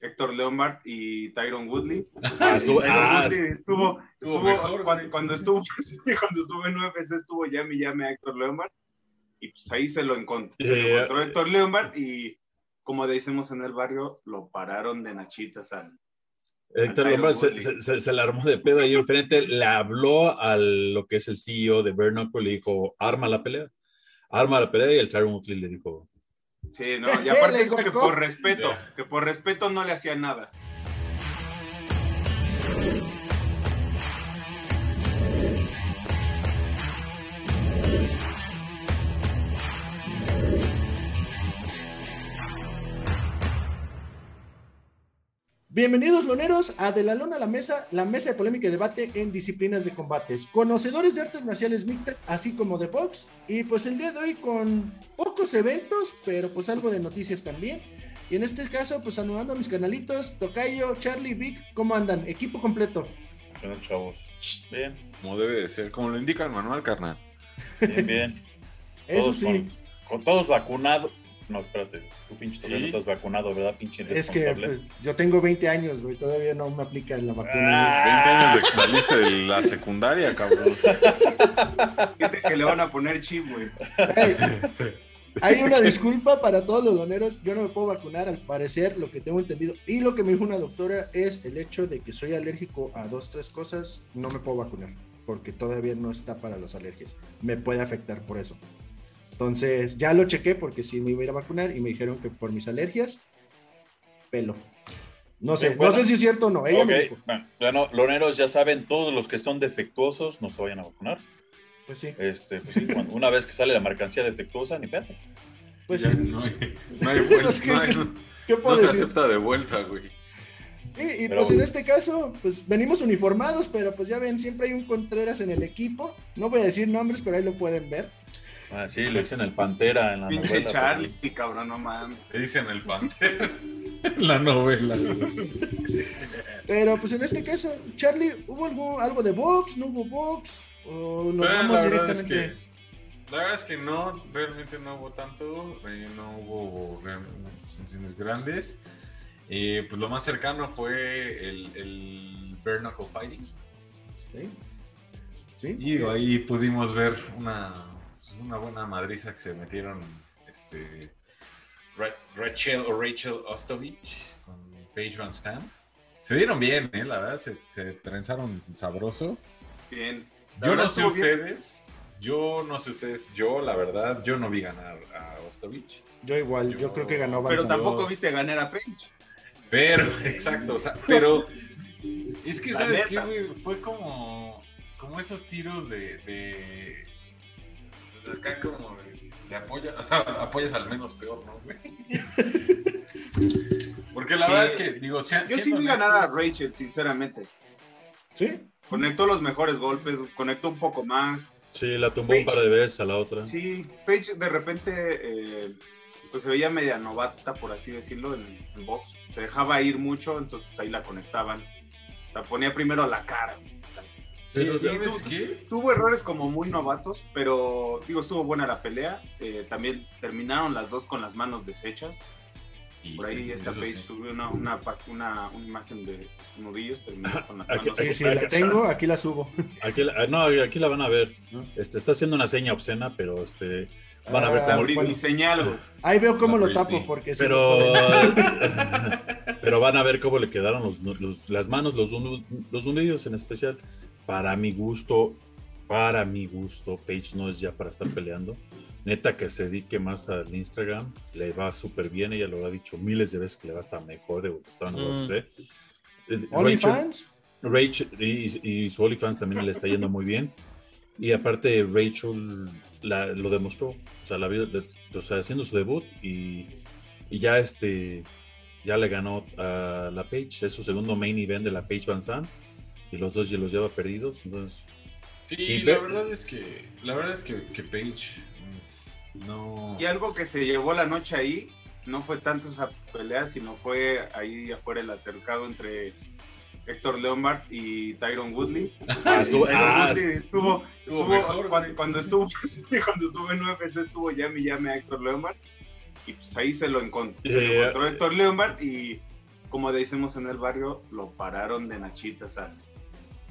Héctor Leonard y Tyron Woodley. Ah, estuvo, Tyron ah, Woodley estuvo, estuvo estuvo- mejor, cuando, estuvo cuando estuvo en UFC estuvo llame y llame a Héctor Leonard y pues ahí se lo encontró, se Sí, lo encontró. Héctor Leonard y como decimos en el barrio lo pararon de nachitas al Héctor Lombard se, se, se- se la armó de pedo ahí enfrente, le habló a lo que es el CEO de Bernoco, le dijo, arma la pelea, arma la pelea y el Tyron Woodley le dijo, Sí, no, y aparte dijo que por respeto, que por respeto no le hacía nada. Bienvenidos, loneros, a De la Lona a la Mesa, la mesa de polémica y debate en disciplinas de combates. Conocedores de artes marciales mixtas, así como de box. Y pues el día de hoy con pocos eventos, pero pues algo de noticias también. Y en este caso, pues saludando a mis canalitos, Tocayo, Charlie, Vic, ¿cómo andan? Equipo completo. Bueno, chavos. Bien, Como debe de ser, como lo indica el manual, carnal. bien, bien. Eso Todos sí, Con, con todos vacunados. No, espérate. Tú pinche Sí. todavía no estás vacunado, ¿verdad? Pinche es que pues, yo tengo 20 años, güey, todavía no me aplica la vacuna. 20 Ah. años de que saliste de la secundaria, cabrón. Gente que le van a poner chip, güey. Ey, hay una disculpa para todos los doneros. Yo no me puedo vacunar, al parecer, lo que tengo entendido. Y lo que me dijo una doctora es el hecho de que soy alérgico a dos, tres cosas. No me puedo vacunar porque todavía no está para las alergias. Me puede afectar por eso. Entonces, ya lo chequé porque sí me iba a ir a vacunar y me dijeron que por mis alergias, pelo. No sé, Sí, bueno. no sé si es cierto o no. Ella me Ok, dijo. bueno, bueno, loneros ya saben, todos los que son defectuosos no se vayan a vacunar. Pues sí, Este, pues sí, cuando- una vez que sale la mercancía defectuosa, ni pedo. pues Ya sí. no, hay, no hay vuelta. No, hay- ¿Qué puedo no se decir? acepta de vuelta, güey. Y, y, Pero- pues en este caso, pues venimos uniformados, pero pues ya ven, siempre hay un Contreras en el equipo. No voy a decir nombres, pero ahí lo pueden ver. Ah, sí, lo dicen el Pantera en la Pinche novela. Charlie, cabrón, no mames. Le dicen el pantera. la novela. Pero pues en este caso, Charlie, ¿hubo algo, algo de box? ¿No hubo box? ¿O Bueno, vamos la verdad es directamente? que la verdad es que no, realmente no hubo tanto, eh, no hubo funciones grandes. Eh, pues lo más cercano fue el, el Bare Knuckle Fighting. ¿Sí? ¿Sí? Y digo, ahí pudimos ver una, una buena madriza que se metieron este, Ra- Rachel o Rachel Ostovich con Paige Van Zandt. Se dieron bien, ¿eh? la verdad, se, se trenzaron sabroso. Bien. La Yo verdad no sé bien. ustedes, yo no sé ustedes, yo la verdad, yo no vi ganar a Ostovich. Yo igual, yo, Yo- creo que ganó Pero Van Zandt. tampoco viste ganar a Page. Pero, exacto, o sea, pero es que, La ¿sabes qué, neta. güey? Fue como, como esos tiros de, de pues acá como de apoya, o sea, apoyas al menos peor, ¿no, güey? Porque la Sí. verdad es que, digo, sea- Yo sí vi ganar a Rachel, sinceramente. ¿Sí? Conectó los mejores golpes, conectó un poco más. sí, la tumbó un par de veces a la otra. Sí, Page de repente eh, pues se veía media novata, por así decirlo, en el box. Se dejaba ir mucho, entonces pues, ahí la conectaban. La ponía primero a la cara. Pero, Sí, ¿sabes tú- qué? Tuvo errores como muy novatos, pero digo, estuvo buena la pelea. Eh, también terminaron las dos con las manos deshechas. Y Por ahí esta Page sí. subió una, una, una, una imagen de sus nudillos, terminó con las Aquí- manos aquí- sí, la tengo, aquí la subo. Aquí, la- no, aquí la van a ver. Este, está haciendo una seña obscena, pero este, van a ver Ah, cómo... Abrí bueno. Ahí veo cómo La lo tapo, Britney. porque Pero, pero van a ver cómo le quedaron los, los- las manos, los, los nudillos en especial. Para mi gusto, para mi gusto, Paige no es ya para estar peleando. Neta que se dedique más al Instagram, le va súper bien, ella lo ha dicho miles de veces que le va hasta mejor de lo que estaba en Mm. Rachel. Rachel y, y su OnlyFans también le está yendo muy bien. Y aparte, Rachel la- lo demostró, o sea, la o sea, haciendo su debut y, y ya este ya le ganó a la Page, es su segundo main event de la Page Van Zandt y los dos ya los lleva perdidos, entonces Sí, Sí, la ve- verdad es que, la verdad es que, que Paige mm, no. Y algo que se llevó la noche ahí no fue tanto esa pelea, sino fue ahí afuera el altercado entre Héctor Leonard y Tyron Woodley. Ah, Tyron ah, Woodley estuvo, estuvo estuvo- mejor, cuando, cuando estuvo cuando estuvo en UFC estuvo llame y llame a Héctor Leonard y pues ahí se lo encont- se lo encontró Héctor Leonard y como decimos en el barrio, lo pararon de nachitas al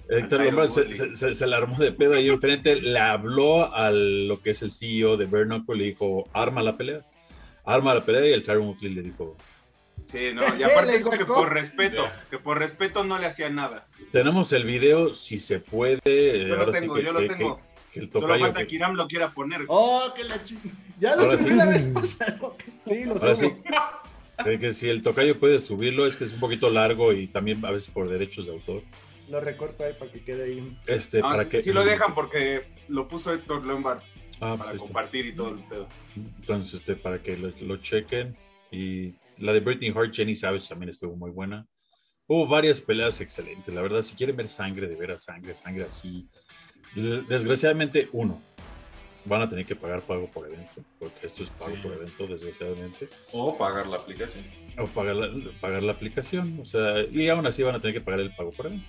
Héctor Lombard se, se, se- se la armó de pedo ahí enfrente, le habló a lo que es el CEO de Bernacle y le dijo, arma la pelea. Arma la pelea y el Tyron Woodley le dijo, Sí, no, y aparte dijo que por respeto, Ya. que por respeto no le hacía nada. tenemos el video, si se puede. eh, Yo lo ahora sí tengo, que- yo lo que- tengo. que- que el Solo tocayo falta que- que Iram lo quiera poner. Oh, que la chi- Ya lo Ahora subí sí. la vez pasada. Sí, lo Ahora subo. sí. Que, que si el tocayo puede subirlo, es que es un poquito largo y también a veces por derechos de autor. Lo recorto ahí para que quede ahí. Este, No, para sí, que, sí lo dejan porque lo puso Héctor Lombard Ah, pues para compartir y todo el pedo. Entonces, este, para que lo, lo chequen. Y la de Britney Hart, Jenny Savage también estuvo muy buena. Hubo varias peleas excelentes. La verdad, si quieren ver sangre, de veras sangre, sangre así. de- Desgraciadamente, uno, van a tener que pagar pago por evento, porque esto es pago Sí. por evento, desgraciadamente. O pagar la aplicación. O pagar la, pagar la aplicación. O sea, y aún así van a tener que pagar el pago por evento.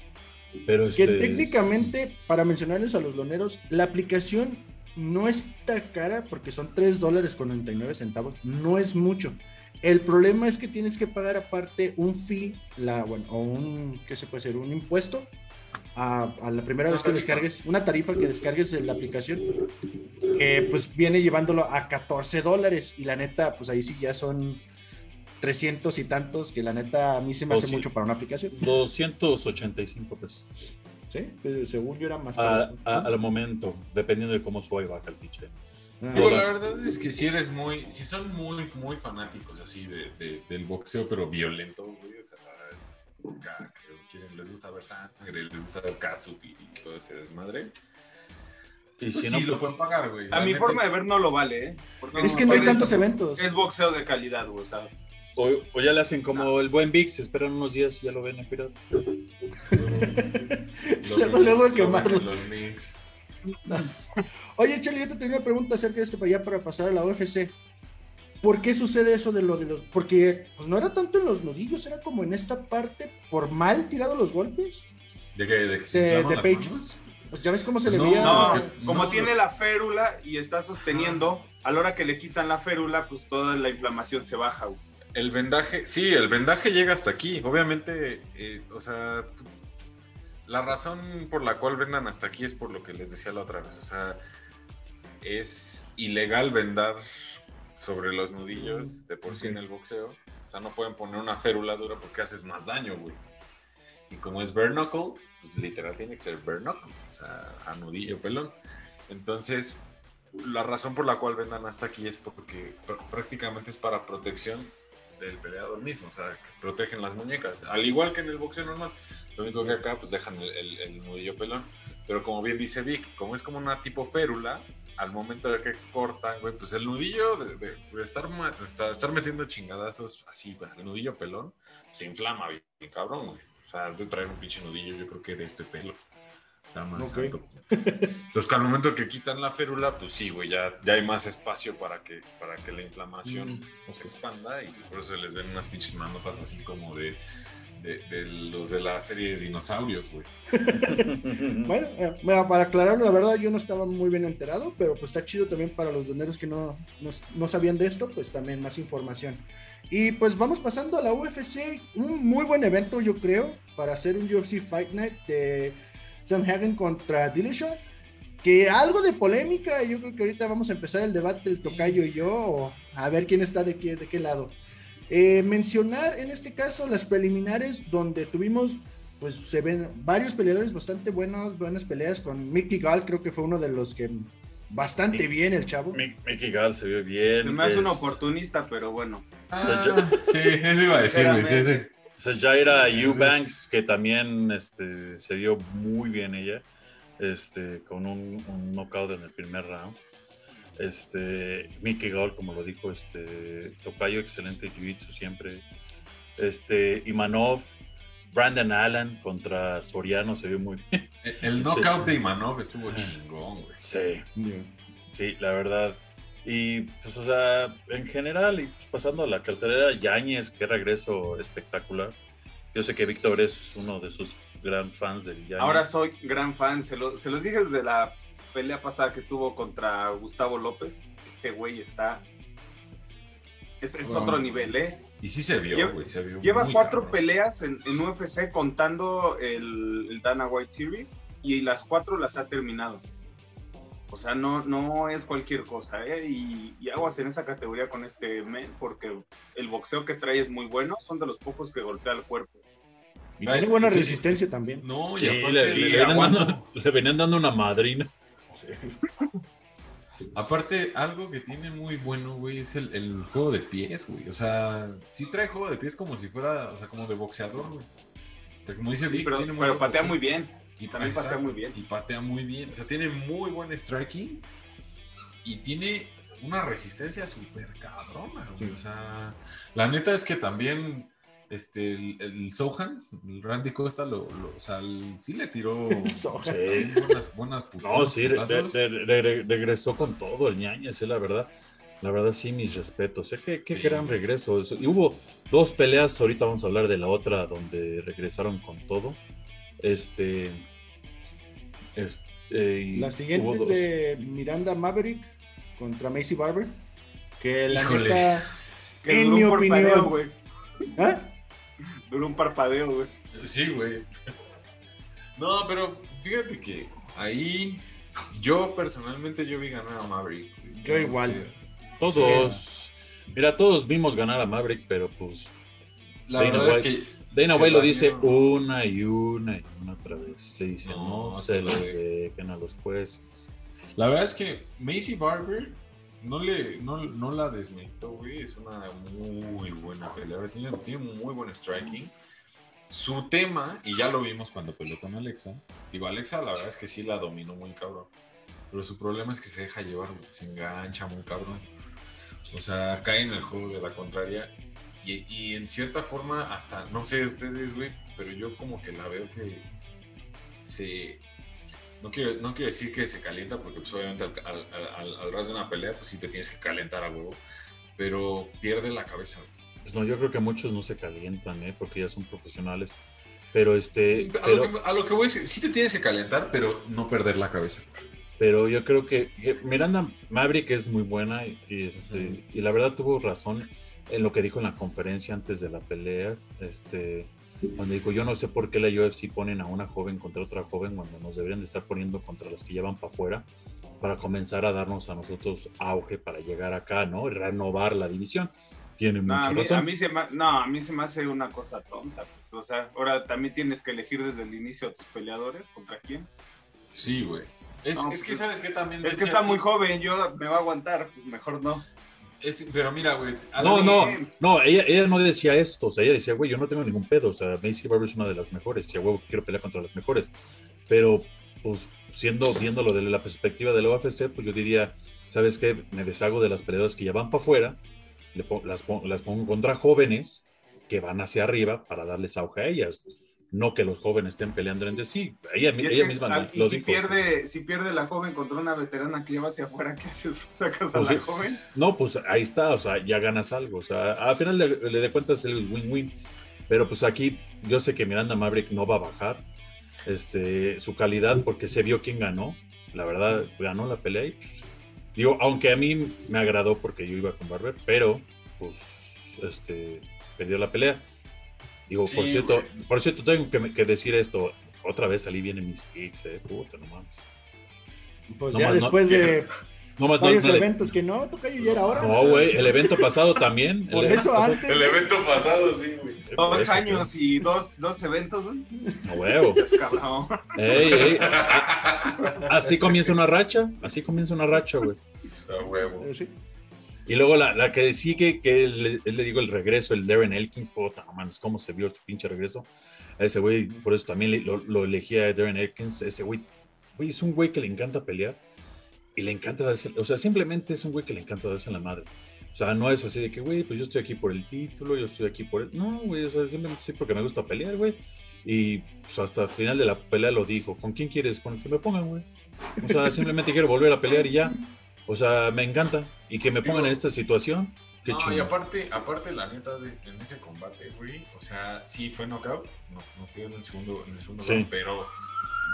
Pero Que este, técnicamente, para mencionarles a los loneros, la aplicación no está cara porque son 3 dólares con 99 centavos. No es mucho. El problema es que tienes que pagar aparte un fee, la, bueno, o un, ¿qué se puede hacer? Un impuesto a, a la primera Una vez que tarifa. descargues, una tarifa que descargues en la aplicación, que pues viene llevándolo a 14 dólares y la neta, pues ahí sí ya son 300 y tantos, que la neta a mí se me Oh, hace mucho para una aplicación. 285 pesos. Sí, pero según yo era más A- caro. a- al momento, dependiendo de cómo sube y baja el pinche. Ah. La verdad es que si eres muy, si son muy, muy fanáticos así de, de- del boxeo, pero violento, güey, o sea, acá, que quieren- les gusta ver sangre, les gusta ver katsup y todo ese desmadre, Y pues si sí, no, lo pues, pueden pagar, güey. A mi forma es- de ver no lo vale, ¿eh? Porque Es que no hay tantos eso eventos. Es boxeo de calidad, güey, o sea. O, o ya le hacen como el buen VIX, esperan unos días y ya lo ven en pirata. Luego, luego Lo quemarlo. los links. Oye, Chale, yo te tenía una pregunta acerca de esto para allá para pasar a la UFC. ¿Por qué sucede eso de lo de los.? Porque pues, no era tanto en los nudillos, era como en esta parte, por mal tirado los golpes. ¿De qué? ¿De, que se De- Page. manos? Pues ya ves cómo se le No, veía. No, que- como no, tiene no. la férula y está sosteniendo, a la hora que le quitan la férula, pues toda la inflamación se baja, güey. El vendaje, sí, el vendaje llega hasta aquí. Obviamente, eh, o sea, la razón por la cual vendan hasta aquí es por lo que les decía la otra vez. O sea, es ilegal vendar sobre los nudillos de por sí en el boxeo. O sea, no pueden poner una férula dura porque haces más daño, güey. Y como es bare knuckle, pues literal tiene que ser bare knuckle, o sea, a nudillo pelón. Entonces, la razón por la cual vendan hasta aquí es porque pr- prácticamente es para protección del peleador mismo, o sea, que protegen las muñecas, al igual que en el boxeo normal. Lo único que acá pues dejan el, el- el nudillo pelón. Pero como bien dice Vic, como es como una tipo férula, al momento de que cortan, güey, pues el nudillo de, de- de estar, de estar, metiendo chingadazos así, güey, el nudillo pelón, se inflama bien, cabrón, güey. O sea, de traer un pinche nudillo, yo creo que de este pelo. Sea, más Ok. alto. Entonces, que al momento que quitan la férula, pues sí, güey, ya, ya hay más espacio para que, para que la inflamación Mm. se expanda y por eso se les ven unas pinches manotas así como de, de, de los de la serie de dinosaurios, güey. Bueno, eh, para aclararlo, la verdad yo no estaba muy bien enterado, pero pues está chido también para los doneros que no, no, no sabían de esto, pues también más información. Y pues vamos pasando a la UFC, un muy buen evento yo creo, para hacer un UFC Fight Night de Sam Hagen contra Dillashaw, que algo de polémica, yo creo que ahorita vamos a empezar el debate el tocayo y yo, a ver quién está de qué, de qué lado. Eh, mencionar en este caso las preliminares donde tuvimos pues se ven varios peleadores bastante buenos, buenas peleas con Mickey Gall, creo que fue uno de los que bastante bien el chavo. Mick- Mickey Gall se vio bien. Se me hace un es- oportunista, pero bueno. Ah, sí, eso iba a decir, güey, sí, sí. Entonces- Eubanks, que también este, se vio muy bien ella, este, con un, un knockout en el primer round. Este, Mickey Gall, como lo dijo, este, Tocayo, excelente jiu-jitsu siempre. Este, Imanov, Brandon Allen contra Soriano se vio muy bien. El knockout de Imanov estuvo chingón, güey. Sí, sí, la verdad. Y pues, o sea, en general, y pues, pasando a la cartelera, Yáñez, qué regreso espectacular. Yo sé que Víctor es uno de sus gran fans del Yáñez. Ahora soy gran fan, se, lo- se los dije desde la pelea pasada que tuvo contra Gustavo López. Este güey está. Es, es Bueno, otro nivel, ¿eh? Y sí se vio, Lleva- güey, se vio. Lleva cuatro cabrón. peleas en, en UFC contando el, el Dana White Series y las cuatro las ha terminado. O sea, no, no es cualquier cosa, ¿eh? Y, y aguas en esa categoría con este men porque el boxeo que trae es muy bueno, son de los pocos que golpea el cuerpo. Y tiene buena sí, resistencia también. No, y Sí, aparte, le, le- le venían dando, le venían dando una madrina. aparte, algo que tiene muy bueno, güey, es el, el juego de pies, güey. O sea, sí trae juego de pies como si fuera, o sea, como de boxeador, güey. O sea, como dice Sí, Vic, pero, tiene pero buen patea boxeo. muy bien. Y También patea muy bien. Y patea muy bien. O sea, tiene muy buen striking. Y tiene una resistencia súper cabrona, güey. Sí. O sea, la neta es que también este, el, el Sohan, el Randy Costa, lo, lo- o sea, el- sí le tiró Sohan. Sí. buenas, buenas put- No, sí, re- putazos. re- re- re- regresó con todo el ñañez, eh, la verdad. La verdad, sí, mis respetos. ¿eh? Qué, qué Sí. gran regreso. Eso- Y hubo dos peleas, ahorita vamos a hablar de la otra, donde regresaron con todo. Este. Este, y La siguiente es de Miranda Maverick contra Macy Barber. Que la neta. Que En mi un parpadeo, opinión. güey. ¿Ah? Duró un parpadeo, güey. Sí, güey. No, pero fíjate que ahí yo personalmente yo vi ganar a Maverick. Yo igual. Todos. Mira, todos vimos ganar a Maverick, pero pues. La Dana verdad White. es que Dana White lo dice una y una y una otra vez. Le dice, No, no, se lo dejen a los jueces. La verdad es que Macy Barber no le no, no la desmentó, güey. Es una muy buena peleadora. Tiene, tiene muy buen striking. Su tema, y ya lo vimos cuando peleó con Alexa. Digo, Alexa, la verdad es que sí la dominó muy cabrón. Pero su problema es que se deja llevar, se engancha muy cabrón. O sea, cae en el juego de la contraria. Y, y en cierta forma, hasta, no sé ustedes, güey, pero yo como que la veo que se no quiero, no quiero decir que se calienta, porque pues obviamente al, al, al, al ras de una pelea, pues sí te tienes que calentar a huevo, pero pierde la cabeza. Pues no, yo creo que muchos no se calientan, ¿eh? porque ya son profesionales. Pero este, A, lo que, a lo que voy es, sí te tienes que calentar, pero no perder la cabeza. pero yo creo que que Miranda Maverick es muy buena y, este, y la verdad tuvo razón en lo que dijo en la conferencia antes de la pelea. Este, cuando dijo, yo no sé por qué la UFC ponen a una joven contra otra joven cuando nos deberían de estar poniendo contra las que ya van para afuera para comenzar a darnos a nosotros auge para llegar acá, ¿no? Y renovar la división. Tiene No, mucha a, mí, razón. a mí se me, no, a mí se me hace una cosa tonta. pues, O sea, ahora también tienes que elegir desde el inicio a tus peleadores, ¿contra quién? Sí, güey. Es, No, es que, pues, ¿sabes qué también? Es que está aquí? muy joven, yo me va a aguantar, pues mejor no. Es- pero mira, güey. No, no, no, ella, ella no decía esto, o sea, ella decía, güey, yo no tengo ningún pedo, o sea, Macy Barber es una de las mejores, y a huevo quiero pelear contra las mejores, pero, pues, siendo, viéndolo desde la perspectiva de la UFC, pues yo diría, ¿sabes qué? Me deshago de las peleadoras que ya van para afuera, las, las pongo contra jóvenes que van hacia arriba para darles auge a ellas, no que los jóvenes estén peleando entre sí, ella, ella que, misma al- lo y si dijo. pierde, si pierde la joven contra una veterana que lleva hacia afuera, ¿qué haces? ¿Sacas a Pues la es- joven? No, pues ahí está, o sea, ya ganas algo. O sea, al final le, le de cuentas el win-win. Pero pues aquí yo sé que Miranda Maverick no va a bajar este, su calidad porque se vio quién ganó. La verdad, ganó la pelea. y, digo, aunque a mí me agradó porque yo iba con Barber, pero pues este, perdió la pelea. Digo, Sí, por cierto, güey. por cierto, tengo que, que decir esto. Otra vez salí bien en mis picks, eh. Puta, no mames. Pues No ya más, no- después de No más, no, varios eventos que no, toca ya era hora. no, güey, el evento pasado también. el Por evento eso pasado- antes. El evento pasado, sí, güey. Dos Por eso, años y dos, dos eventos, ¿no? A huevo. Ey, ey. Así comienza una racha. Así comienza una racha, güey. A huevo. Eh, sí. Y luego la, la que sigue, que le, le digo el regreso, el Darren Elkins. Puta, no mames, cómo se vio su pinche regreso. A ese güey, por eso también le- lo, lo elegía a Darren Elkins. Ese güey, güey, es un güey que le encanta pelear. Y le encanta darse, o sea, simplemente es un güey que le encanta darse en la madre. O sea, no es así de que, güey, pues yo estoy aquí por el título, yo estoy aquí por el... No, güey, o sea, simplemente sí porque me gusta pelear, güey. Y pues hasta el final de la pelea lo dijo, ¿con quién quieres? Con el que me pongan, güey. O sea, simplemente quiero volver a pelear y ya. O sea, me encanta. Y que me pongan en esta situación, qué No, y aparte, aparte, la neta, de- en ese combate, güey, o sea, sí fue knockout, no, no quedó en el segundo, en el segundo Sí. round, pero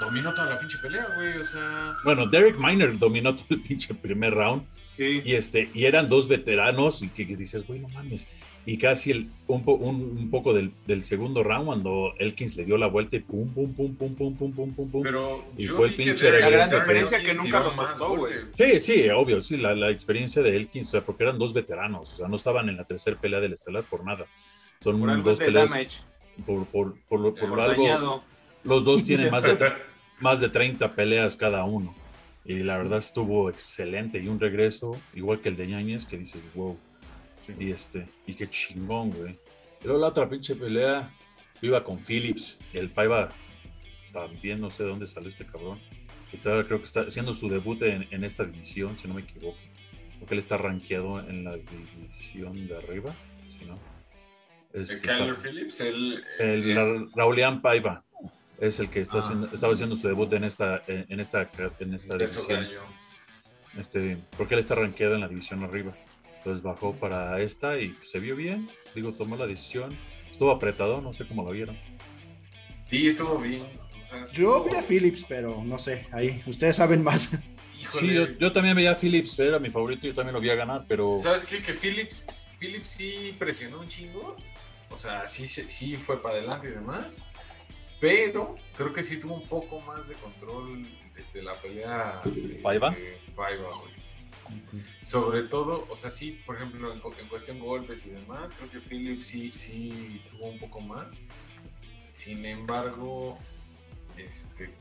dominó toda la pinche pelea, güey. O sea, Bueno, Derek Miner dominó todo el pinche primer round. Sí. Y, este, y eran dos veteranos y que, que dices, güey, no mames. Y casi el, un, po- un, un poco del, del segundo round cuando Elkins le dio la vuelta y pum, pum, pum, pum, pum, pum, pum, pum, pum. pero Y yo fue el vi que pinche La diferencia que sí nunca lo más, soltó, güey. Sí, sí, obvio, sí, la, la experiencia de Elkins, o sea, porque eran dos veteranos, o sea, no estaban en la tercera pelea del estelar por nada. Son Por dos peleas damage. por, por, por, lo- por Por algo. Dañado. Los dos tienen más de, más de 30 peleas cada uno. Y la verdad estuvo excelente. Y un regreso, igual que el de Ñañez, que dices, wow. Y este, y qué chingón, güey. Pero la otra pinche pelea, iba con Phillips. El Paiva también, no sé de dónde salió este cabrón. Estaba, creo que está haciendo su debut en, en esta división, si no me equivoco. Porque él está rankeado en la división de arriba, si no. Este, El está- Kyler Phillips, él. el es- Ra- Raulian Paiva es el que está Ah. haciendo, estaba haciendo su debut en esta, en en esta, en esta peso división. Este, porque él está rankeado en la división arriba. Entonces bajó para esta y se vio bien. Digo, tomó la decisión. Estuvo apretado, no sé cómo lo vieron. Sí, estuvo bien. O sea, Yo vi a Phillips, pero no sé, ahí, ustedes saben más. Híjole. Sí, yo, yo también veía a Phillips, era mi favorito, yo también lo vi a ganar, pero ¿Sabes qué? Que Phillips, Phillips sí presionó un chingo. O sea, sí, se- sí fue para adelante y demás. Pero creo que sí tuvo un poco más de control de, de la pelea. este, ¿Paiva? Paiva, Sobre todo, o sea, sí, por ejemplo, en, en cuestión golpes y demás, creo que Phillips sí, sí tuvo un poco más. Sin embargo, este,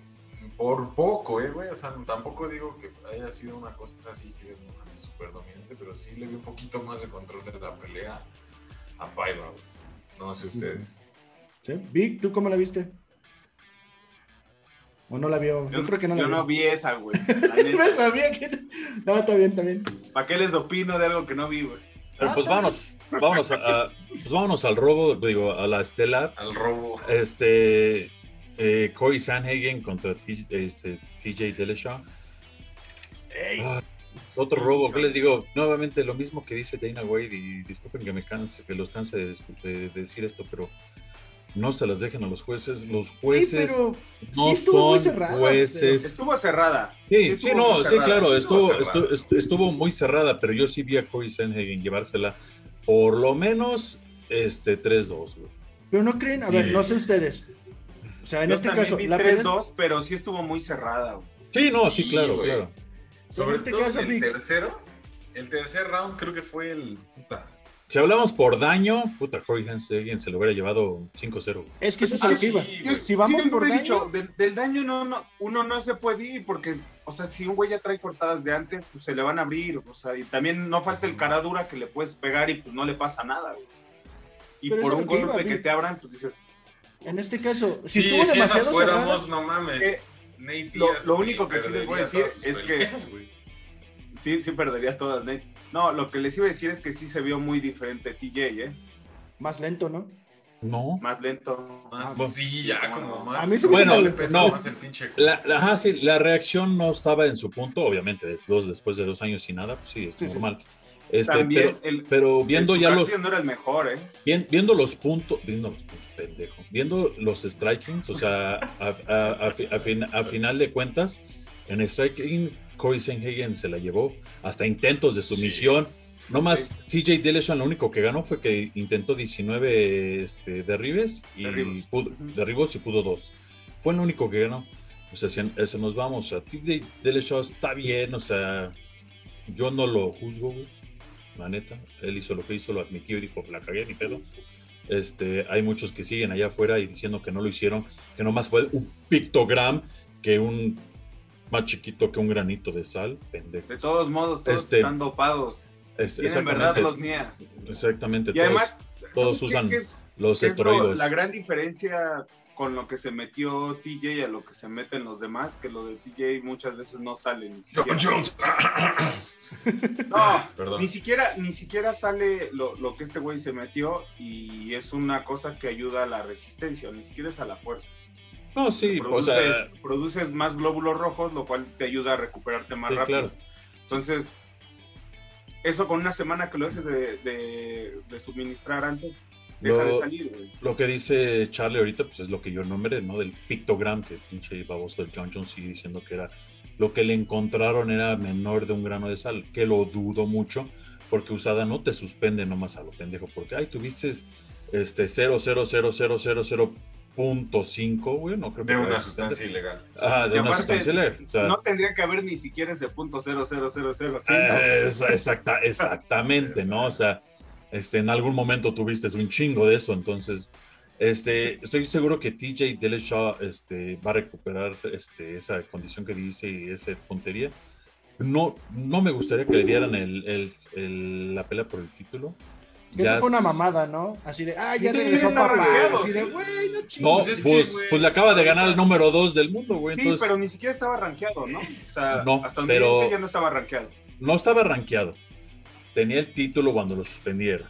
por poco, eh, güey. O sea, tampoco digo que haya sido una cosa así que es súper dominante, pero sí le vi un poquito más de control de la pelea a Paiva. No sé ustedes. ¿Sí? Vic, ¿tú cómo la viste? ¿O no la vio? Yo, creo que no la yo no vi esa, güey. Me sabía que... No, está bien, está bien. ¿Para qué les opino de algo que no vi, güey? Pero pues vámonos, vámonos, a- a- pues vámonos al robo, digo, a la estelar. Al robo. Este, eh, Corey Sanhagen contra T- este, TJ Dillashaw. Ah, es otro robo, ¿qué les digo? Nuevamente lo mismo que dice Dana Wade y disculpen que me canse, que los canse de, discu- de- de decir esto, pero no se las dejen a los jueces. Los Sí, jueces pero no sí estuvo muy son cerrada, jueces. Estuvo cerrada. Sí, estuvo sí, no, muy sí, cerrada, claro, sí estuvo, estuvo estuvo, estu- estuvo muy cerrada, pero yo sí vi a Corey Sanhagen llevársela por lo menos este 3-2, güey. Pero no creen, a Sí. ver, no sé ustedes. O sea, en Yo este caso, vi la pelea- 3-2, pero sí estuvo muy cerrada, güey. Sí, no, sí, Sí, claro, güey. claro. Sobre este todo caso, el Vic. tercero. El tercer round creo que fue el. Puta. Si hablamos por daño, puta, Corey Sanhagen se lo hubiera llevado 5-0. güey. es que eso es Ah, lo que sí, iba. Si vamos siempre por daño, dicho, del, del daño no, no, uno no se puede ir porque, o sea, si un güey ya trae cortadas de antes, pues se le van a abrir, o sea, y también no falta el cara dura que le puedes pegar y pues no le pasa nada, güey. Y Pero por un iba, golpe que te abran, pues dices, en este caso, si Sí, estuvo si esas demasiado fuéramos, cerrada, no mames. Eh, Nate lo- Diaz, lo único que sí les voy a decir es que- güey. Sí, sí perdería todas, Nate. No, lo que les iba a decir es que sí se vio muy diferente TJ, ¿eh? más lento, ¿no? No. Más lento. Más, bueno. sí, ya como más. A mí se me Bueno, le pesa no. más el pinche. La, la- ajá, sí, la reacción no estaba en su punto, obviamente, des- dos, después de dos años y nada, pues sí, es Sí, sí. normal. Este, También pero, el, pero viendo el ya los, no era el mejor, ¿eh? Bien- viendo los puntos, viendo los puntos, pendejo, viendo los strikings, o sea, a, a- a fi- a fin- a final de cuentas, en striking, Corey Sanhagen se la llevó, hasta intentos de sumisión. No más, TJ Dillashaw lo único que ganó fue que intentó 19 este, derribes y Derribos. pudo, derribos y pudo dos. Fue lo único que ganó. O sea, si eso nos vamos. O sea, TJ Dillashaw está bien, o sea, yo no lo juzgo, güey, la neta. Él hizo lo que hizo, lo admitió y dijo, la cagué, ni pedo. Este, hay muchos que siguen allá afuera y diciendo que no lo hicieron, que nomás fue un pictogram, que un más chiquito que un granito de sal, pendejo. De todos modos, todos Este, están dopados. Es- Tienen verdad los NIAS. exactamente. Y todos además, todos ¿sabes qué? usan es- los que es lo- esteroides. la gran diferencia con lo que se metió TJ a lo que se meten los demás, que lo de TJ muchas veces no sale ni siquiera. John Jones. No, Perdón. ni siquiera, ni siquiera sale lo, lo que este güey se metió y es una cosa que ayuda a la resistencia, ni siquiera es a la fuerza. No, sí, o produces, sea, produces más glóbulos rojos, lo cual te ayuda a recuperarte más sí, rápido. claro. Entonces, eso con una semana que lo dejes de, de- de suministrar antes, deja de Lo- salir, güey. Lo que dice Charlie ahorita, pues es lo que yo nombré, ¿no? Del pictogram, que pinche baboso del John Jones sigue diciendo que era lo que le encontraron era menor de un grano de sal, que lo dudo mucho, porque usada no te suspende nomás a lo pendejo, porque ay, tuviste este 0.00000.5, güey, no creo que De una sustancia ilegal. Ah, de Y una aparte, sustancia ilegal, o sea, No tendría que haber ni siquiera ese punto 00000. Eh, es- exacta, exactamente, ¿no? O sea, este, en algún momento tuviste un chingo de eso, entonces, este, estoy seguro que TJ Dillashaw este, va a recuperar este, esa condición que dice y esa puntería. No, no me gustaría que le dieran el, el- el- la pelea por el título. Eso fue una mamada, ¿no? Así de, ah, ya Sí, regresó papá. Así de, güey, no No, chingues. Pues es pues, que, pues le acaba de ganar el número 2 del mundo, güey. Sí, Entonces, pero ni siquiera estaba rankeado, ¿no? O sea, No, hasta donde pero- yo sé ya no estaba rankeado. no estaba rankeado. Tenía el título cuando lo suspendieron.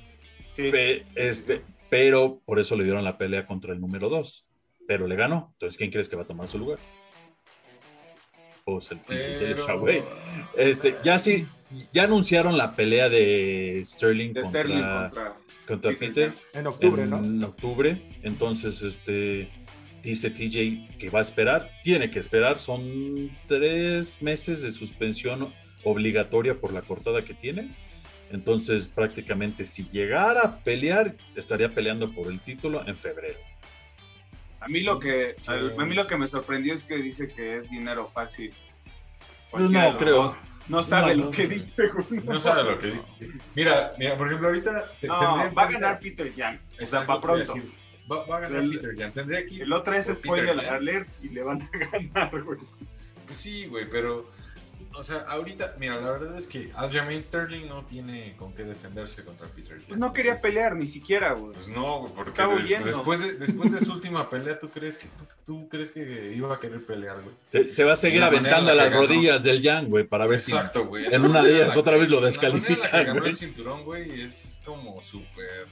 Sí. Pe- este, pero por eso le dieron la pelea contra el número 2. Pero le ganó. Entonces, ¿quién crees que va a tomar su lugar? Pues el güey. Este, ya sí, ya anunciaron la pelea de Sterling De contra, Sterling contra. contra Peter Peter En octubre, en ¿no? octubre. Entonces, este dice TJ que va a esperar, tiene que esperar, son tres meses de suspensión obligatoria por la cortada que tiene. Entonces, prácticamente, si llegara a pelear, estaría peleando por el título en febrero. A mí lo que Sí. a mí lo que me sorprendió es que dice que es dinero fácil. Pues Cualquiera no, creo. dos No sabe No, lo que dice. No sabe lo que dice. Mira, mira, por ejemplo, ahorita te- No, va a ganar Peter sea, Exacto, para pronto. Va, va a ganar Peter Jan. Tendría que ir El otro es spoiler alert y le van a ganar, güey. Pues sí, güey, pero. O sea, ahorita, mira, la verdad es que Aljamain Sterling no tiene con qué defenderse contra Peter Jan. Pues no quería Entonces, pelear ni siquiera, güey. Pues no, güey, porque Estaba de- huyendo. después, de, después de su última pelea, ¿tú crees que tú, tú crees que iba a querer pelear, güey? Se, se va a seguir aventando a la las ganó. rodillas del Yang, güey, para ver Exacto, güey. en una de ellas otra vez lo en la descalifican, que ganó güey. el cinturón, güey, es como súper.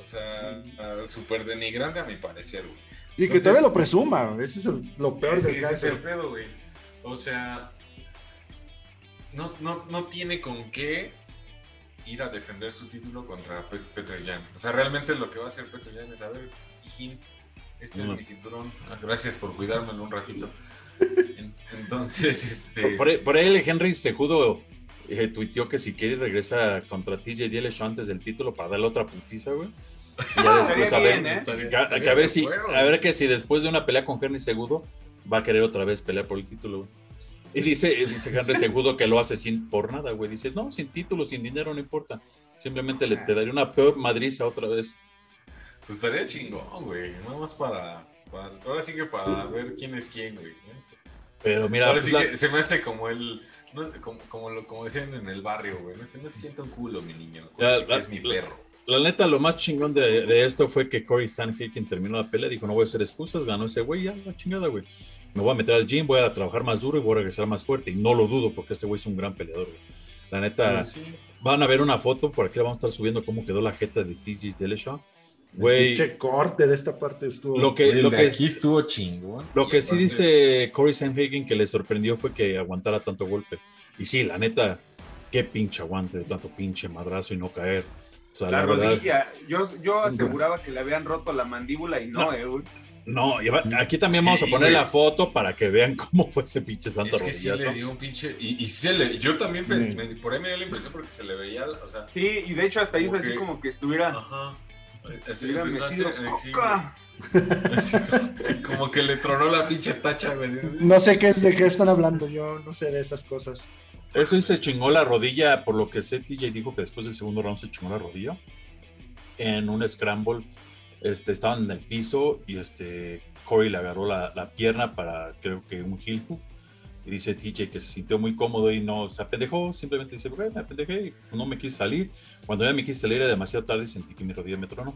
O sea, súper denigrante a mi parecer, güey. Y que Entonces- todavía lo presuma. Ese es el- lo peor Ese, del ese es el pedo, güey. O sea, no, no, no tiene con qué ir a defender su título contra Pe- Petr Yan. O sea, realmente lo que va a hacer Petr Yan es, a ver, hijín, este es mi cinturón. Ah, Gracias por cuidármelo un ratito. En- Entonces, este... Por, ahí- por ahí el Henry Sejudo eh, tuiteó que si quiere regresa contra TJ Dillashaw antes del título para darle otra putiza, güey. Y ya después a ver, bien, ¿eh? estaría- estaría a ver si, a ver que si después de una pelea con Henry Segudo va a querer otra vez pelear por el título, güey. Y dice, dice Henry Segudo que lo hace sin por nada, güey. Dice, no, sin título, sin dinero, no importa. Simplemente le te daría una peor madriza otra vez. Pues estaría chingón, güey. Nada más para, para- Ahora sí que para ver quién es quién, güey. Pero mira, Ahora pues, sí la- que se me hace como el. no, como, como, lo, como decían en el barrio, güey. No se, no se sienta un culo, mi niño. Ya, la- es mi la- perro. La neta, lo más chingón de, de esto fue que Corey Sanhagen terminó la pelea, dijo, no voy a hacer excusas, ganó ese güey, ya, la chingada, güey. Me voy a meter al gym, voy a trabajar más duro y voy a regresar más fuerte. Y no lo dudo, porque este güey es un gran peleador, güey. La neta, Sí. van a ver una foto, por aquí la vamos a estar subiendo cómo quedó la jeta de TJ Dillashaw. El Güey, pinche corte de esta parte estuvo. lo que, lo que, aquí es- estuvo chingón. lo que sí dice Corey Sanhagen que le sorprendió fue que aguantara tanto golpe. Y sí, la neta, qué pinche aguante de tanto pinche madrazo y no caer. O sea, La la, verdad, rodilla. Yo, yo aseguraba que le habían roto la mandíbula y no, No. eh, güey. No, aquí también Sí, vamos a poner güey. la foto para que vean cómo fue ese pinche santo Es que sí rodillazo. le dio un pinche. Y, y se le. Yo también. pe- Sí. me- por ahí me dio la impresión porque se le veía. O sea. Sí, y de hecho hasta hizo así que- como que estuviera, Ajá. Así estuviera metido hacer- coca. así, como que le tronó la pinche tacha, güey. No sé qué, de qué están hablando. Yo no sé de esas cosas. Eso se chingó la rodilla, por lo que sé, TJ dijo que después del segundo round se chingó la rodilla. En un scramble, este, estaban en el piso y este, Corey le agarró la, la pierna para, creo que un heel hook. Y dice TJ que se sintió muy cómodo y no se apendejó, simplemente dice, me apendejé, y no me quise salir. Cuando ya me quise salir era demasiado tarde y sentí que mi rodilla me tronó.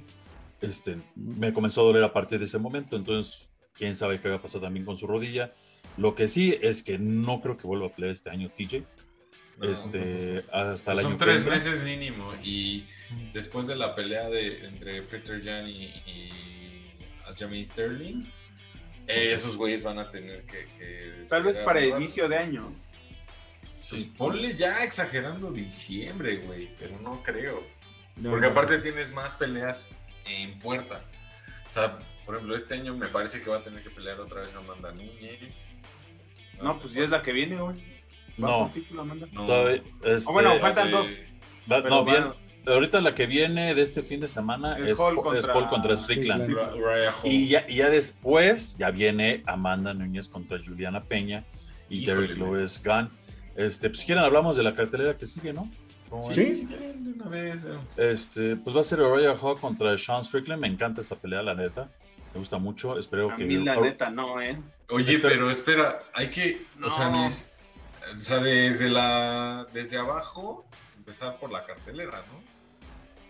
Este, me comenzó a doler a partir de ese momento, entonces, quién sabe qué va a pasar también con su rodilla. Lo que sí es que no creo que vuelva a pelear este año TJ. No. Este, hasta el año Son tres meses mínimo. Y después de la pelea de, entre Peter Jan y, y Aljamain Sterling, eh, esos güeyes van a tener que. que Tal vez para el inicio de año. Pues ponle ya exagerando diciembre, güey, pero no creo. No, Porque no. aparte tienes más peleas en puerta. O sea, por ejemplo, este año me parece que va a tener que pelear otra vez Amanda Núñez. No, pues ya es la que viene, güey. No. por título, Amanda. No. Todavía, este, Ah, bueno, faltan de- dos. va- no, bien. Ahorita la que viene de este fin de semana Es es, Hall es contra- Hall contra Strickland. Y ya, y ya después ya viene Amanda Núñez contra Juliana Peña y Híjole, Derek. Lewis Gunn. Este, pues si quieren hablamos de la cartelera que sigue, ¿no? ¿Cómo Sí, sí, quieren de una vez. Este, pues va a ser Uriah Hall contra Sean Strickland. Me encanta esa pelea, la neta. Me gusta mucho. Espero A que. mí, la neta, no, ¿eh? Oye, pero espera, hay que, o, sea, No. O sea, desde la, desde abajo, empezar por la cartelera, ¿no?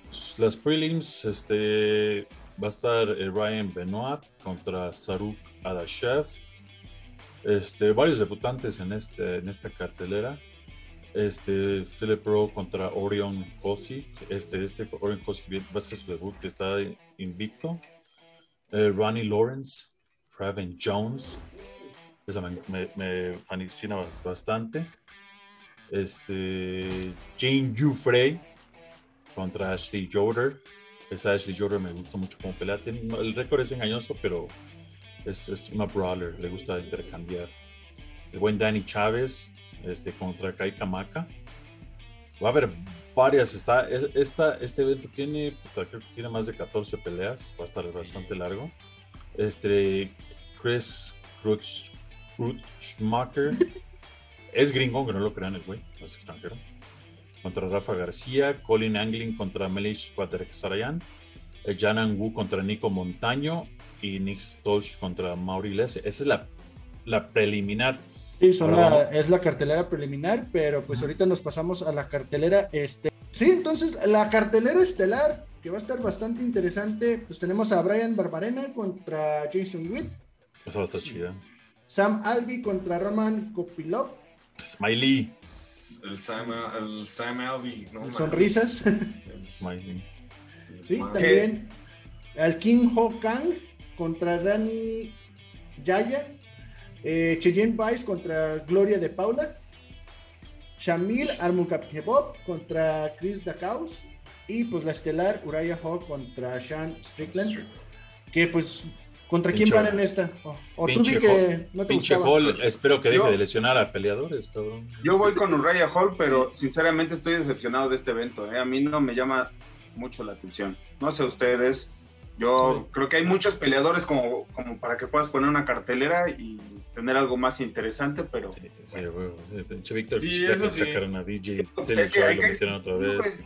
Pues, Las prelims, este, va a estar eh, Ryan Benoit contra Saruk Adashev. Este, varios debutantes en, este, en esta cartelera. Este, Philip Rowe contra Orion Kosic. Este, este Orion Kosic va a ser su debut, que está invicto. Eh, Ronnie Lawrence, Traven Jones. Esa me, me, me fascina bastante. Este, Jane Jufrey contra Ashley Joder. Esa Ashley Joder me gusta mucho como pelea. El récord es engañoso, pero es, es una brawler. Le gusta intercambiar. El buen Danny Chávez este, contra Kai Kamaka. Va a haber varias. Está, es- esta, este evento tiene, creo que tiene más de 14 peleas. Va a estar bastante largo. Este, Chris Crutch, Crutchmacher. es gringo, que no lo crean el güey. Es extranjero contra Rafa García, Colin Anglin contra Melish Sarayan, Janan Wu contra Nico Montaño y Nick Stolz contra Mauri Les. Esa es la, la preliminar. Sí, son la- es la cartelera preliminar, pero pues ahorita nos pasamos a la cartelera este. Sí, entonces la cartelera estelar, que va a estar bastante interesante, pues tenemos a Brian Barbarena contra Jason Witt, Esa va a estar Sí. chida. Sam Alvey contra Roman Kopilov, Smiley. El Sam, el Sam Alvey, ¿no? sonrisas. Smiley. Sí, también al King Ho Kang contra Rani Yaya, eh, Cheyenne Vice contra Gloria de Paula, Shamil Armukapjebov contra Chris Dacaus y pues la estelar Uriah Hall contra Sean Strickland, que pues ¿contra quién van en esta? O, o tú di que no te Pinche gustaba. Hall, espero que deje Yo- de lesionar a peleadores, cabrón. Yo voy con Uriah Hall, pero sinceramente estoy decepcionado de este evento. ¿eh? A mí no me llama mucho la atención. No sé ustedes. Yo Sí. creo que hay muchos peleadores como, como para que puedas poner una cartelera y tener algo más interesante, pero Sí, sí, güey, sí, pinche Víctor, Sí, eso que sí. sacaron a DJ. Taylor hay que- hay que- metieron otra vez.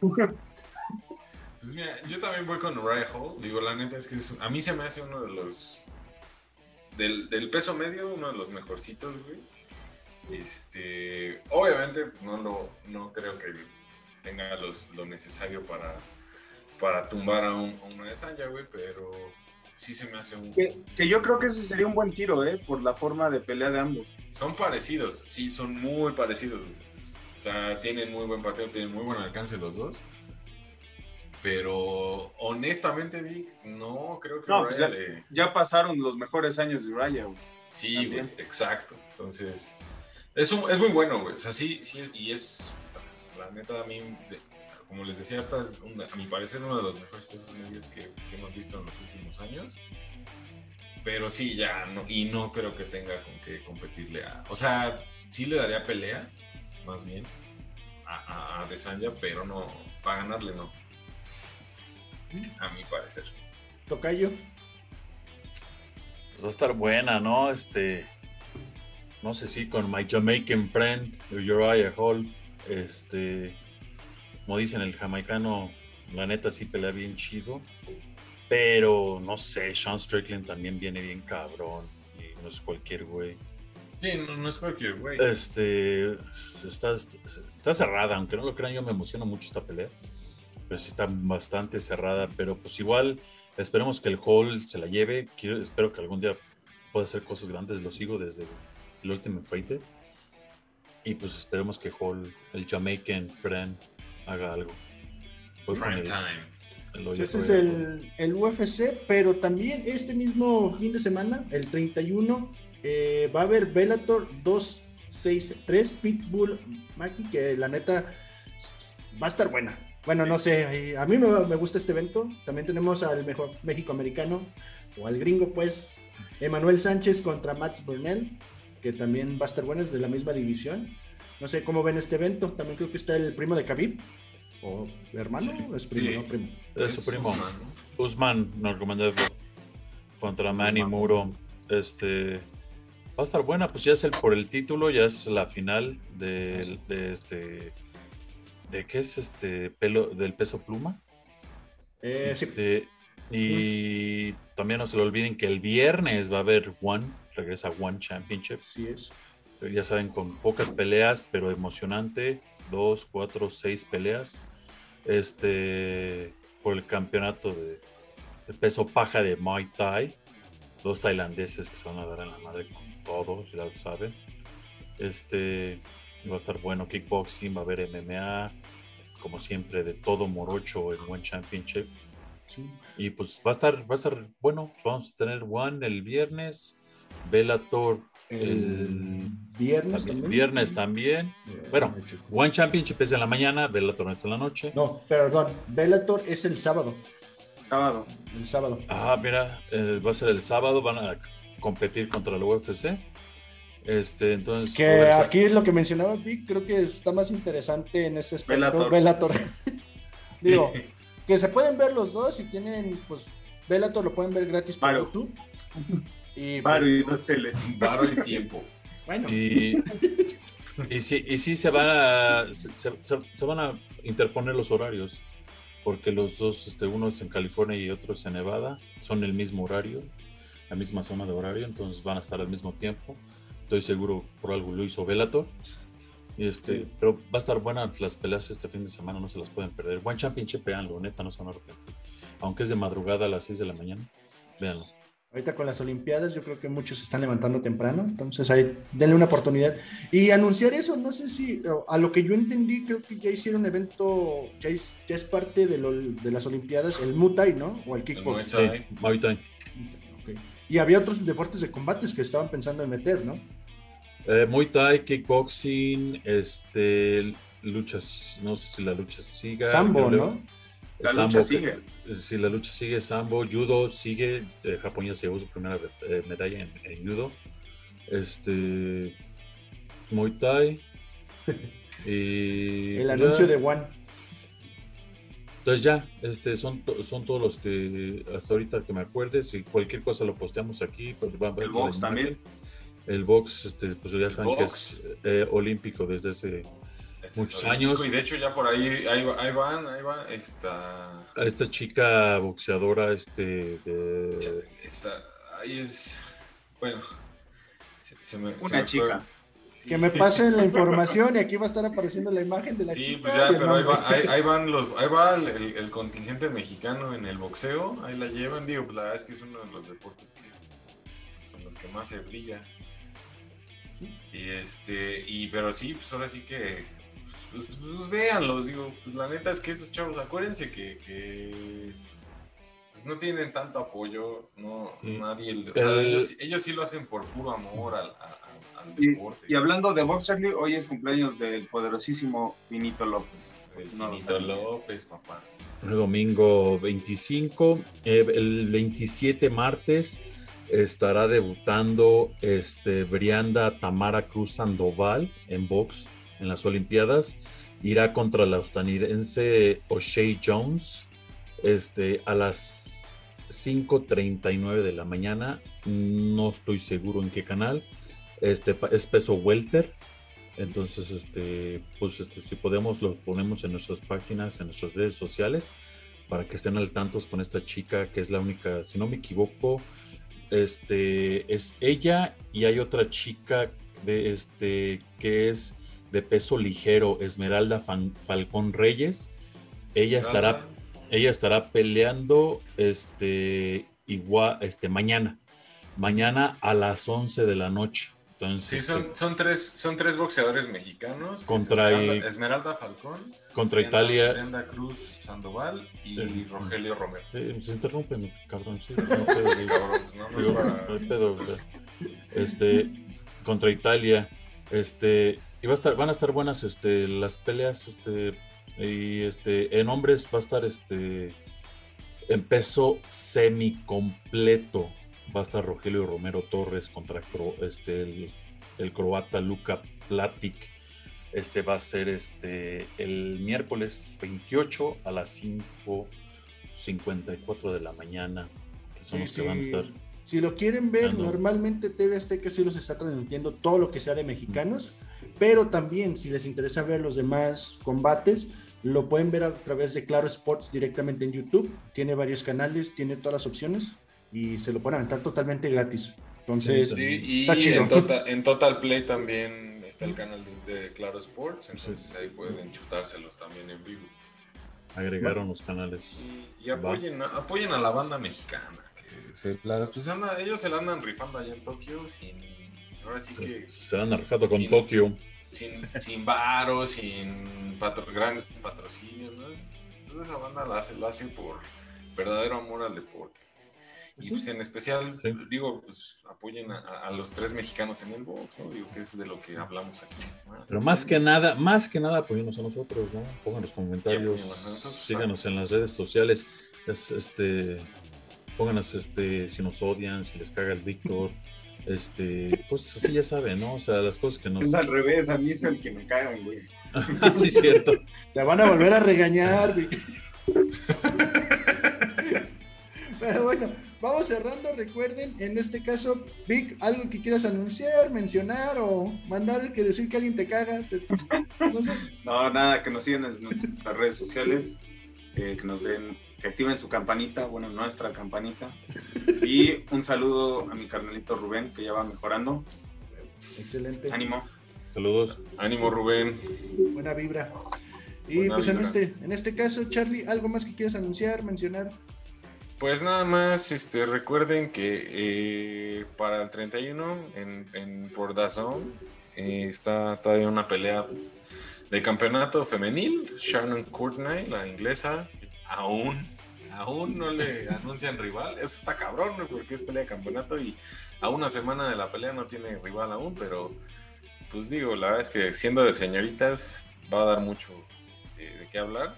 Pues mira, yo también voy con Uriah Hall. Digo, la neta es que es- a mí se me hace uno de los. Del, del peso medio, uno de los mejorcitos, güey. Este. Obviamente, no, lo, no creo que tenga los, lo necesario para, para tumbar a, un, a una de Sanya, güey, pero sí se me hace un. que, que yo creo que ese sería un buen tiro, ¿eh? Por la forma de pelea de ambos. Son parecidos, sí, son muy parecidos. güey. O sea, tienen muy buen pateo, tienen muy buen alcance los dos. Pero honestamente, Vic, no creo que No, Uriah pues ya- le- Ya pasaron los mejores años de Uriah, güey. Sí, güey, exacto. Entonces, es, un- es muy bueno, güey. O sea, sí, sí, y es, la neta, a mí, de- como les decía, es a mi parecer uno de los mejores pesos medios que, que hemos visto en los últimos años. Pero sí, ya, no, y no creo que tenga con qué competirle a. O sea, sí le daría pelea, más bien, a, a, a Desanya, pero no, para ganarle no. A mi parecer. Tocayo. Pues va a estar buena, ¿no? Este, no sé si con My Jamaican Friend, Uriah Hall, este, como dicen, el jamaicano, la neta sí pelea bien chido, pero no sé, Sean Strickland también viene bien cabrón, y no es cualquier güey. Sí, no, no es cualquier güey. Este, está, está cerrada, aunque no lo crean, yo me emociona mucho esta pelea, sí está bastante cerrada, pero pues igual esperemos que el Hall se la lleve, quiero, espero que algún día pueda hacer cosas grandes, lo sigo desde el Ultimate Fighter, y pues esperemos que Hall, el Jamaican friend, haga algo. Voy Prime el- time. Pues ese es el, el UFC, pero también este mismo fin de semana, el 31, eh, va a haber Bellator 263 Pitbull Maki, que la neta va a estar buena. Bueno, no sé, a mí me, me gusta este evento. También tenemos al mejor México americano, o al gringo, pues, Emanuel Sánchez contra Max Burnell, que también va a estar bueno, es de la misma división. No sé cómo ven este evento. También creo que está el primo de Khabib, o hermano, es primo, Sí. no primo. Es su primo. Usman, Nurmagomedov contra Manny Usman. Muro. Este va a estar buena, pues ya es el por el título, ya es la final del- de, este de qué es este pelo del peso pluma. Eh, sí, Este, y también no se lo olviden que el viernes va a haber One, regresa One Championship. sí es. Ya saben, con pocas peleas, pero emocionante. Dos, cuatro, seis peleas. Este, por el campeonato de, de peso paja de Muay Thai. Dos tailandeses que se van a dar en la madre con todos, ya lo saben. Este, va a estar bueno kickboxing, va a haber MMA, como siempre, de todo morocho en One Championship. sí. Y pues va a estar, va a estar bueno. Vamos a tener One el viernes, Bellator El el viernes también, también. viernes también. Bueno. One Championship es en la mañana, Bellator es en la noche. No, perdón, Bellator es el sábado. Sábado. El sábado. Ah, mira, eh, va a ser el sábado, van a competir contra la UFC. Este, entonces. Que aquí lo que mencionaba Vic, creo que está más interesante en ese aspecto. Bellator. Digo, que se pueden ver los dos y tienen, pues, Bellator lo pueden ver gratis por. YouTube. Y, Paro y dos teles. Paro el tiempo. bueno, Y, y sí, y sí se van a se, se- se van a interponer los horarios, porque los dos, este, uno es en California y otro es en Nevada, son el mismo horario, la misma zona de horario, entonces van a estar al mismo tiempo. Estoy seguro por algo lo hizo Bellator. Y este, Sí. pero va a estar buena las peleas este fin de semana, no se las pueden perder. Buen Championship, véanlo, neta, no a arrepentir. Aunque es de madrugada a las 6 de la mañana, véanlo. ahorita con las Olimpiadas yo creo que muchos se están levantando temprano, entonces ahí denle una oportunidad. Y anunciar eso, no sé si, a lo que yo entendí, creo que ya hicieron evento, ya es, ya es parte de, lo- de las Olimpiadas, el Muay Thai, ¿no? O el El kickbox. Muay Sí, Thai. Muay Thai. Ok. Y había otros deportes de combates que estaban pensando en meter, ¿no? Eh, Muay Thai, kickboxing, este, luchas, no sé si la lucha siga. Sambo, ¿no? La Sambo, lucha sigue. Si la lucha sigue, Sambo, Judo sigue. eh, Japón ya se llevó su primera eh, medalla en, en Judo. Este, Muay Thai. y El ya. anuncio de One. Entonces ya, este, son, son todos los que hasta ahorita que me acuerde. Si cualquier cosa lo posteamos aquí, pues va a ver El box imagen. también. El box, este, pues ya saben que es eh, olímpico desde Ese Muchos años. Y de hecho ya por ahí, ahí, ahí van, ahí va, esta... a esta chica boxeadora, este, de, esta ahí es... Bueno, se, se me, se Una me chica. fue. Sí. Que me pasen la información y aquí va a estar apareciendo la imagen de la Sí, chica. pues ya, pero ahí va, ahí, ahí van los, ahí va el, el- el contingente mexicano en el boxeo, ahí la llevan, digo, pues la verdad es que es uno de los deportes que son los que más se brilla. Y este, y pero sí, pues ahora sí que pues, pues, pues, véanlos, digo, pues la neta es que esos chavos, acuérdense que, que, pues no tienen tanto apoyo, no, nadie, o sea, El- ellos, ellos sí lo hacen por puro amor al, a- deporte. y hablando de Box Charlie, hoy es cumpleaños del poderosísimo Vinito López. El Finito López, papá. el domingo 25. Eh, el 27 martes estará debutando este, Brianda Tamara Cruz Sandoval en box en las Olimpiadas. Irá contra la estadounidense O'Shea Jones este, a las 5.39 de la mañana. No estoy seguro en qué canal. Este, es peso welter. Entonces, este, pues este, si podemos, lo ponemos en nuestras páginas, en nuestras redes sociales, para que estén al tanto con esta chica, que es la única, si no me equivoco, este, es ella y hay otra chica de este, que es de peso ligero, Esmeralda Fan- Falcón Reyes. Ella estará, ella estará peleando este, igual, este, mañana, mañana a las 11 de la noche. Entonces, Sí, son, son, tres, son tres boxeadores mexicanos. Contra Esmeralda, Esmeralda Falcón, contra Brenda- Italia. Brenda Cruz Sandoval y. Rogelio Romero. Eh, se interrumpen, cabrón. sí, no pedo, pues no este, contra Italia, este, y va a estar, van a estar buenas, este, las peleas, este, Y este, en hombres va a estar este en peso semi-completo. Va a estar Rogelio Romero Torres contra este, el, el croata Luka Platic. Este va a ser este el miércoles 28 a las 5.54 de la mañana. Que son los Sí, que van a estar. Si lo quieren ver, no. normalmente TV Azteca sí los está transmitiendo todo lo que sea de mexicanos, pero también si les interesa ver los demás combates, lo pueden ver a través de Claro Sports directamente en YouTube. Tiene varios canales, tiene todas las opciones y se lo pueden aventar totalmente gratis. Entonces, Sí, Sí, y Está chido. en total, en Total Play también está el canal de, de Claro Sports, entonces ahí pueden chutárselos también en vivo. Agregaron los canales. Y, y apoyen, a- apoyen a la banda mexicana, que se la- pues anda- ellos se la andan rifando allá en Tokio sin, ahora sí que Se han rifado con Sí. Tokio. sin, sin varos, sin patro- grandes patrocinios, ¿no? Es- toda esa banda la hace, lo hace por verdadero amor al deporte. Y pues en especial, Sí. digo, pues apoyen a, a los tres mexicanos en el box, ¿no? Digo que es de lo que hablamos aquí. Pero más que nada, más que nada, apoyemos a nosotros, ¿no? Pongan los comentarios, nosotros, síganos en las redes sociales, es, este, pónganos este, si nos odian, si les caga el Víctor, este, cosas así ya saben, ¿no? O sea, las cosas que nos... Es al revés, a mí es el que me cagan, güey. sí, cierto. te van a volver a regañar. Vic. Pero bueno, vamos cerrando. Recuerden, en este caso, Vic, algo que quieras anunciar, mencionar o mandar que decir que alguien te caga. te- no sé. No, nada, que nos sigan en nuestras redes sociales, eh, que nos den, que activen su campanita, bueno, nuestra campanita. Y un saludo a mi carnalito Rubén, que ya va mejorando. Excelente. Ánimo. Saludos. Ánimo, Rubén. Buena vibra. Y Buena pues en este, en este caso, Charlie, ¿algo más que quieras anunciar, mencionar? Pues nada más, este, recuerden que eh, para el 31 en, en por DAZN eh, está todavía una pelea de campeonato femenil. Shannon Courtney, la inglesa, aún, aún no le anuncian rival. Eso está cabrón, porque es pelea de campeonato y a una semana de la pelea no tiene rival aún, pero pues digo, la verdad es que siendo de señoritas va a dar mucho este, de qué hablar.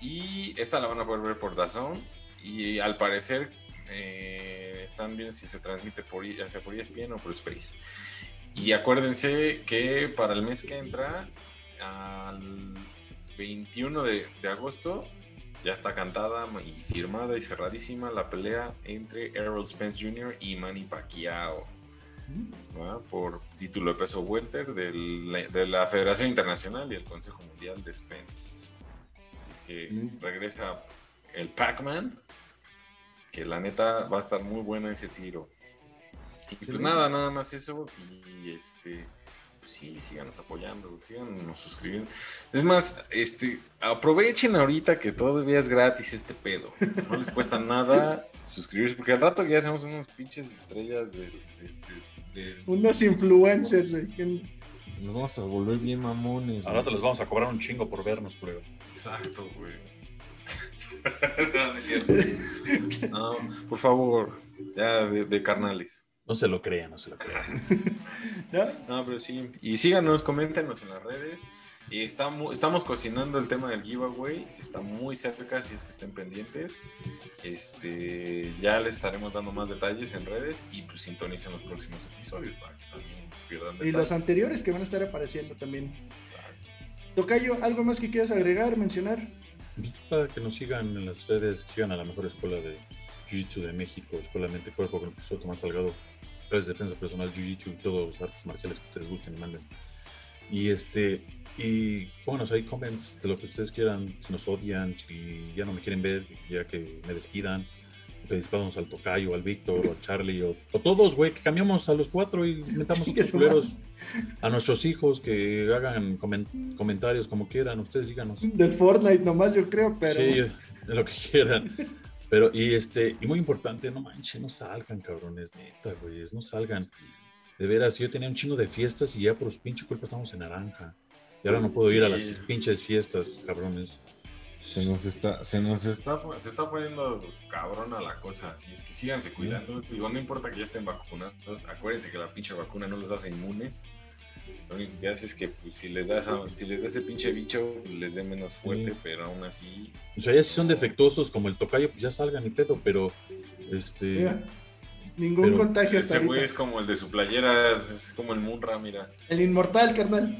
Y esta la van a poder ver por DAZN. Y al parecer eh, están viendo si se transmite por, ya sea por ESPN o por Space. Y acuérdense que para el mes que entra, al 21 de, de agosto, ya está cantada y firmada y cerradísima la pelea entre Errol Spence Jr. y Manny Pacquiao. ¿va? Por título de peso welter del- de la Federación Internacional y el Consejo Mundial de Spence. Es que Mm. regresa el Pac-Man, que la neta va a estar muy buena ese tiro. Y pues nada, nada más eso. Y este, pues sí, síganos apoyando, síganos suscribiendo. Es más, este, aprovechen ahorita que todavía es gratis este pedo. No les cuesta nada suscribirse, porque al rato ya hacemos unos pinches estrellas de. de- de- de- Unos influencers, que- Nos vamos a volver bien mamones. Ahora te güey. les vamos a cobrar un chingo por vernos, culero. Exacto, güey. no, no es cierto. No, por favor, ya de, de carnales. No se lo crean, no se lo crean. ¿no? No, pero sí. Y síganos, coméntenos en las redes. Y estamos, estamos cocinando el tema del giveaway. Está muy cerca, si es que estén pendientes. Este, ya les estaremos dando más detalles en redes y pues sintonicen los próximos episodios para que también se pierdan Y detalles. los anteriores que van a estar apareciendo también. Exacto. Tocayo, ¿algo más que quieras agregar, mencionar? Pues, Para que nos sigan en las redes, sigan a la mejor escuela de Jiu-Jitsu de México, Escuela Mente Cuerpo con el profesor Tomás Salgado, clases de defensa personal, Jiu-Jitsu y todos los artes marciales que ustedes gusten y manden. Y este, y pónganos ahí comments de lo que ustedes quieran, si nos odian, si ya no me quieren ver, ya que me despidan, que despidamos al Tocayo, al Víctor, o al Charlie, o, o todos, güey, que cambiamos a los cuatro y metamos su culeros a nuestros hijos que hagan comen- comentarios como quieran, ustedes díganos. Del Fortnite nomás, yo creo, pero. Sí, de lo que quieran. Pero, y este, y muy importante, no manches, no salgan, cabrones, neta, güeyes, no salgan. De veras, yo tenía un chingo de fiestas y ya por su pinche culpa estamos en naranja. Y ahora no puedo ir a las Sí. pinches fiestas, cabrones. Se nos está, se nos está, se está poniendo cabrona la cosa. Así es que síganse cuidando. Digo, no importa que ya estén vacunados. Acuérdense que la pinche vacuna no los hace inmunes. Lo único que hace es que pues, si les das a- si les da ese pinche bicho, les dé menos fuerte, Sí. pero aún así. O sea, ya si son defectuosos como el tocayo, pues ya salgan y pedo, pero este. Mira, ningún Pero contagio Ese güey es como el de su playera, es como el Munra, mira. El inmortal, carnal.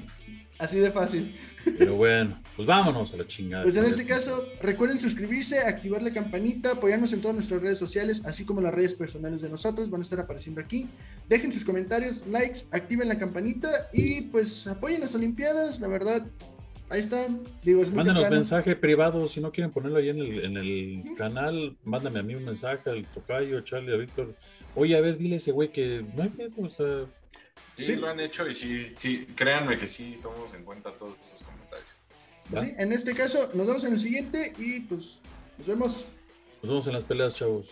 Así de fácil. Pero bueno, pues vámonos a la chingada. Pues en este caso, recuerden suscribirse, activar la campanita, apoyarnos en todas nuestras redes sociales, así como las redes personales de nosotros, van a estar apareciendo aquí. Dejen sus comentarios, likes, activen la campanita y pues apoyen las Olimpiadas, la verdad. Ahí están. Digo, es Mándenos mensaje privado, si no quieren ponerlo ahí en el, en el canal, mándame a mí un mensaje al tocayo, Charlie, a Víctor. Oye, a ver, dile a ese güey que no hay pedo, o sea, Sí, lo han hecho y sí, sí, créanme que sí tomamos en cuenta todos esos comentarios. Pues en este caso, nos vemos en el siguiente y pues nos vemos. Nos vemos en las peleas, chavos.